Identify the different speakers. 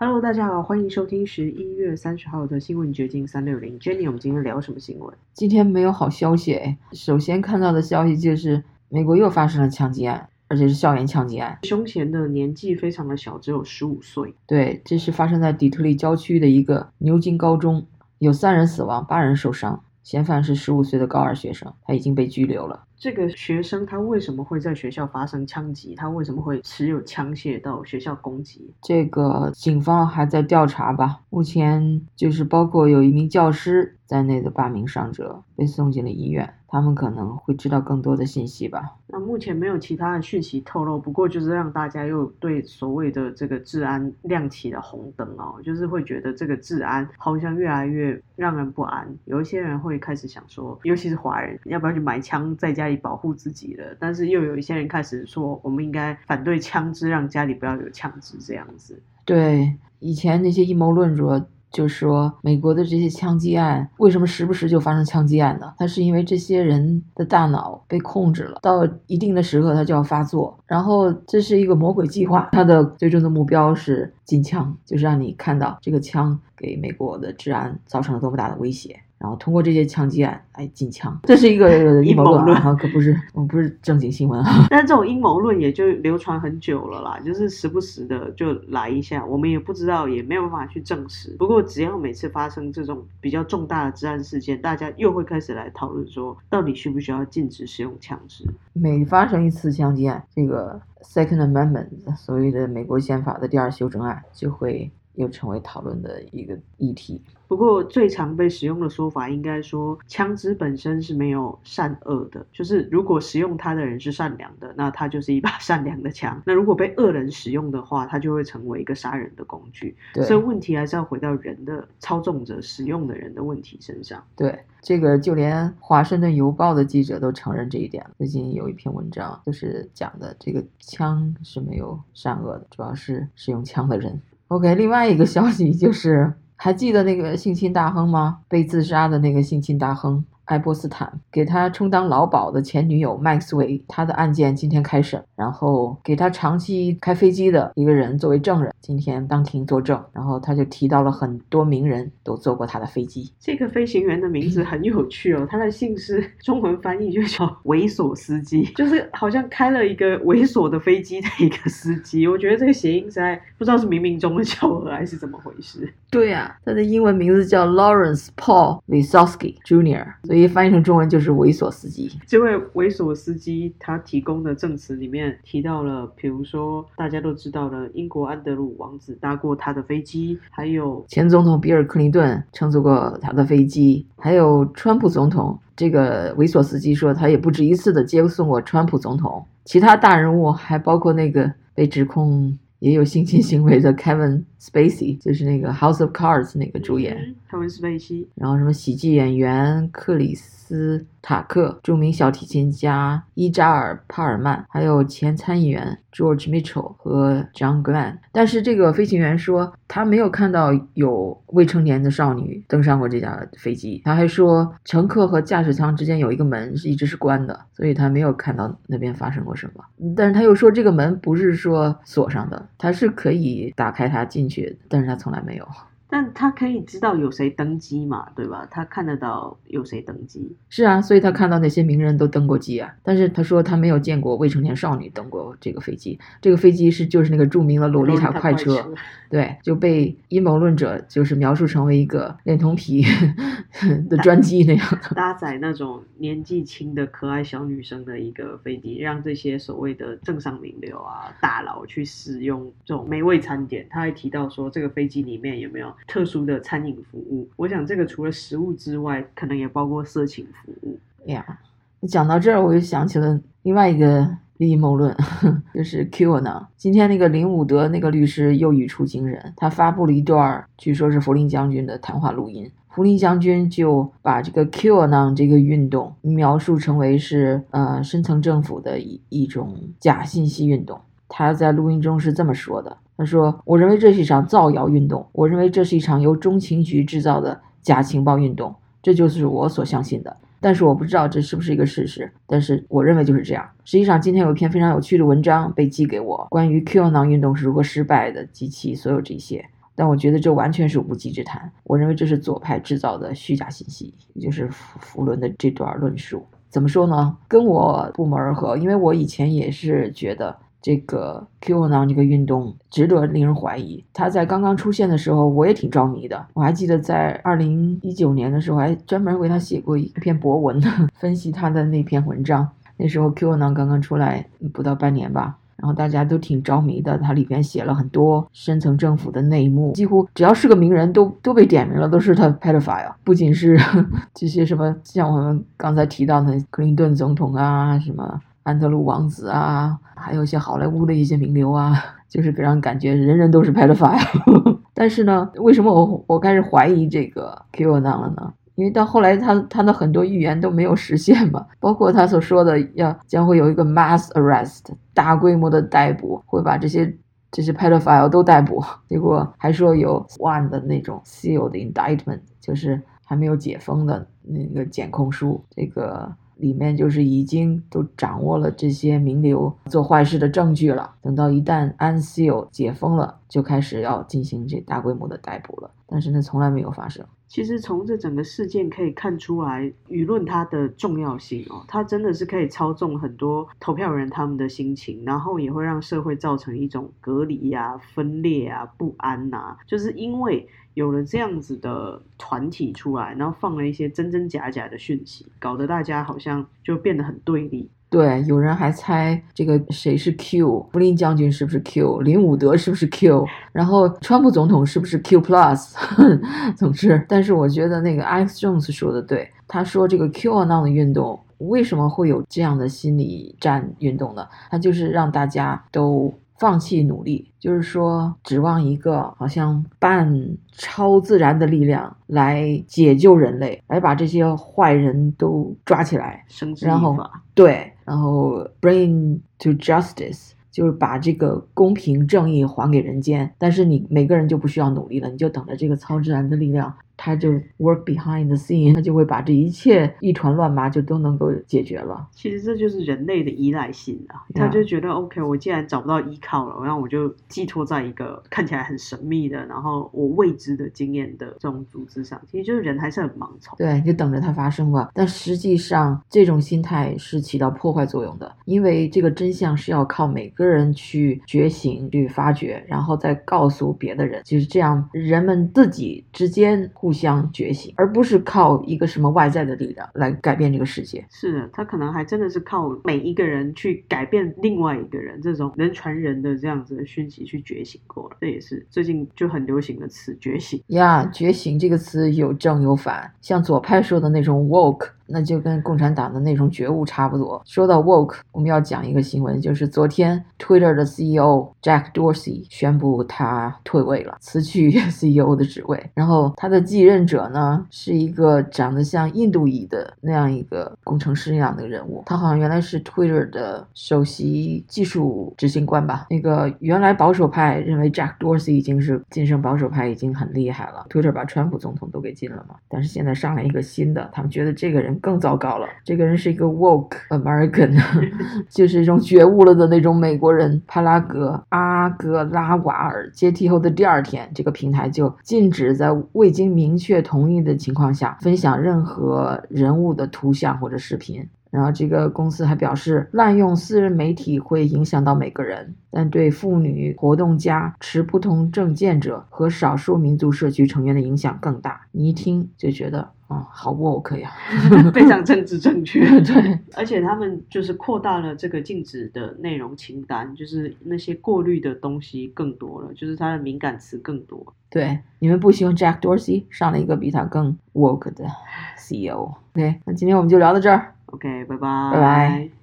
Speaker 1: Hello，大家好，欢迎收听十一月三十号的新闻掘金三六零。Jenny，我们今天聊什么新闻？
Speaker 2: 今天没有好消息哎。首先看到的消息就是美国又发生了枪击案，而且是校园枪击案。
Speaker 1: 凶嫌的年纪非常的小，只有十五岁。
Speaker 2: 对，这是发生在底特律郊区的一个牛津高中，有三人死亡，八人受伤。嫌犯是十五岁的高二学生，他已经被拘留了。
Speaker 1: 这个学生他为什么会在学校发生枪击？他为什么会持有枪械到学校攻击？
Speaker 2: 这个警方还在调查吧。目前就是包括有一名教师在内的八名伤者被送进了医院，他们可能会知道更多的信息吧。
Speaker 1: 那目前没有其他的讯息透露，不过就是让大家又对所谓的这个治安亮起了红灯哦，就是会觉得这个治安好像越来越让人不安。有一些人会开始想说，尤其是华人，要不要去买枪在家里保护自己了？但是又有一些人开始说，我们应该反对枪支，让家里不要有枪支这样子。
Speaker 2: 对，以前那些阴谋论者。就说美国的这些枪击案为什么时不时就发生枪击案呢？它是因为这些人的大脑被控制了，到一定的时刻它就要发作，然后这是一个魔鬼计划，它的最终的目标是禁枪，就是让你看到这个枪给美国的治安造成了多么大的威胁。然后通过这些枪击案来禁枪，这是一个 阴谋论啊，可不是，我们不是正经新闻啊。
Speaker 1: 但这种阴谋论也就流传很久了啦，就是时不时的就来一下，我们也不知道，也没有办法去证实。不过只要每次发生这种比较重大的治安事件，大家又会开始来讨论说，到底需不需要禁止使用枪支？
Speaker 2: 每发生一次枪击案，这个 Second Amendment 所谓的美国宪法的第二修正案就会。又成为讨论的一个议题。
Speaker 1: 不过，最常被使用的说法应该说，枪支本身是没有善恶的。就是如果使用它的人是善良的，那它就是一把 善良的枪；那如果被恶人使用的话，它就会成为一个杀人的工具。所以，问题还是要回到人的操纵者、使用的人的问题身上。
Speaker 2: 对，这个就连《华盛顿邮报》的记者都承认这一点。最近有一篇文章就是讲的，这个枪是没有善恶的，主要是使用枪的人。OK，另外一个消息就是，还记得那个性侵大亨吗？被自杀的那个性侵大亨。爱波斯坦给他充当劳保的前女友麦斯韦，他的案件今天开审，然后给他长期开飞机的一个人作为证人，今天当庭作证，然后他就提到了很多名人都坐过他的飞机。
Speaker 1: 这个飞行员的名字很有趣哦，他的姓氏中文翻译就叫猥琐司机，就是好像开了一个猥琐的飞机的一个司机。我觉得这个谐音实在不知道是冥冥中的巧合还是怎么回事。
Speaker 2: 对呀，他的英文名字叫 Lawrence Paul Wisowski Jr.，所以。翻译成中文就是猥琐司机。
Speaker 1: 这位猥琐司机他提供的证词里面提到了，比如说大家都知道的英国安德鲁王子搭过他的飞机，还有
Speaker 2: 前总统比尔克林顿乘坐过他的飞机，还有川普总统。这个猥琐司机说他也不止一次的接送过川普总统。其他大人物还包括那个被指控。也有性侵行为的 Kevin Spacey，就是那个 House of Cards 那个主演。
Speaker 1: Kevin Spacey。
Speaker 2: 然后什么喜剧演员克里斯塔克、著名小提琴家伊扎尔帕尔曼，还有前参议员 George Mitchell 和 John Glenn。但是这个飞行员说他没有看到有未成年的少女登上过这架飞机。他还说乘客和驾驶舱之间有一个门是一直是关的，所以他没有看到那边发生过什么。但是他又说这个门不是说锁上的。他是可以打开它进去，但是他从来没有。
Speaker 1: 但他可以知道有谁登机嘛，对吧？他看得到有谁登机。
Speaker 2: 是啊，所以他看到那些名人都登过机啊。但是他说他没有见过未成年少女登过这个飞机。这个飞机是就是那个著名的洛丽塔快车，对，就被阴谋论者就是描述成为一个恋童癖 的专机那样的，
Speaker 1: 搭载那种年纪轻的可爱小女生的一个飞机，让这些所谓的政商名流啊大佬去使用这种美味餐点。他还提到说，这个飞机里面有没有？特殊的餐饮服务，我想这个除了食物之外，可能也包括色情服务
Speaker 2: 呀。讲到这儿，我就想起了另外一个阴谋论，就是 QAnon。今天那个林伍德那个律师又语出惊人，他发布了一段据说是福林将军的谈话录音。福林将军就把这个 QAnon 这个运动描述成为是呃深层政府的一一种假信息运动。他在录音中是这么说的。他说：“我认为这是一场造谣运动，我认为这是一场由中情局制造的假情报运动，这就是我所相信的。但是我不知道这是不是一个事实，但是我认为就是这样。实际上，今天有一篇非常有趣的文章被寄给我，关于 Q 纳运动是如何失败的及其所有这些。但我觉得这完全是无稽之谈。我认为这是左派制造的虚假信息，也就是福福伦的这段论述。怎么说呢？跟我不谋而合，因为我以前也是觉得这个 QAnon 这个运动值得令人怀疑。他在刚刚出现的时候，我也挺着迷的。我还记得在二零一九年的时候，还专门为他写过一篇博文呢，分析他的那篇文章。那时候 QAnon 刚刚出来不到半年吧。然后大家都挺着迷的，它里边写了很多深层政府的内幕，几乎只要是个名人都都被点名了，都是他 pedophile。不仅是 这些什么，像我们刚才提到的克林顿总统啊，什么安德鲁王子啊，还有一些好莱坞的一些名流啊，就是给人感觉人人都是 pedophile。但是呢，为什么我我开始怀疑这个 QAnon 了呢？因为到后来，他他的很多预言都没有实现嘛，包括他所说的要将会有一个 mass arrest 大规模的逮捕，会把这些这些 pedophile 都逮捕，结果还说有 one 的那种 sealed indictment，就是还没有解封的那个检控书，这个里面就是已经都掌握了这些名流做坏事的证据了，等到一旦安西有解封了，就开始要进行这大规模的逮捕了，但是那从来没有发生。
Speaker 1: 其实从这整个事件可以看出来，舆论它的重要性哦，它真的是可以操纵很多投票人他们的心情，然后也会让社会造成一种隔离呀、分裂啊、不安呐，就是因为有了这样子的团体出来，然后放了一些真真假假的讯息，搞得大家好像就变得很对立。
Speaker 2: 对，有人还猜这个谁是 Q，布林将军是不是 Q，林伍德是不是 Q，然后川普总统是不是 Q plus？总之，但是我觉得那个 Alex Jones 说的对，他说这个 QAnon 的运动为什么会有这样的心理战运动呢？他就是让大家都。放弃努力，就是说指望一个好像半超自然的力量来解救人类，来把这些坏人都抓起来，然后对，然后 bring to justice，就是把这个公平正义还给人间。但是你每个人就不需要努力了，你就等着这个超自然的力量。他就 work behind the scene，他就会把这一切一团乱麻就都能够解决了。
Speaker 1: 其实这就是人类的依赖性啊，他就觉得 OK，我既然找不到依靠了，然后我就寄托在一个看起来很神秘的，然后我未知的经验的这种组织上。其实就是人还是很盲从，
Speaker 2: 对，就等着它发生吧。但实际上这种心态是起到破坏作用的，因为这个真相是要靠每个人去觉醒、去发掘，然后再告诉别的人，就是这样，人们自己之间。互相觉醒，而不是靠一个什么外在的力量来改变这个世界。
Speaker 1: 是的，他可能还真的是靠每一个人去改变另外一个人，这种人传人的这样子的讯息去觉醒过了。这也是最近就很流行的词“觉醒”
Speaker 2: 呀。觉醒这个词有正有反，像左派说的那种 “woke”。那就跟共产党的那种觉悟差不多。说到 woke，我们要讲一个新闻，就是昨天 Twitter 的 CEO Jack Dorsey 宣布他退位了，辞去 CEO 的职位。然后他的继任者呢，是一个长得像印度裔的那样一个工程师一样的人物。他好像原来是 Twitter 的首席技术执行官吧。那个原来保守派认为 Jack Dorsey 已经是晋升保守派已经很厉害了，Twitter 把川普总统都给禁了嘛。但是现在上来一个新的，他们觉得这个人。更糟糕了，这个人是一个 woke American，就是一种觉悟了的那种美国人。帕拉格阿格拉瓦尔接替后的第二天，这个平台就禁止在未经明确同意的情况下分享任何人物的图像或者视频。然后这个公司还表示，滥用私人媒体会影响到每个人，但对妇女、活动家、持不同政见者和少数民族社区成员的影响更大。你一听就觉得。哦，好 woke 呀，
Speaker 1: 非常政治正确。
Speaker 2: 对，
Speaker 1: 而且他们就是扩大了这个禁止的内容清单，就是那些过滤的东西更多了，就是它的敏感词更多。
Speaker 2: 对，你们不希望 Jack Dorsey，上了一个比他更 woke 的 CEO。OK，那今天我们就聊到这儿。
Speaker 1: OK，拜拜。
Speaker 2: 拜拜。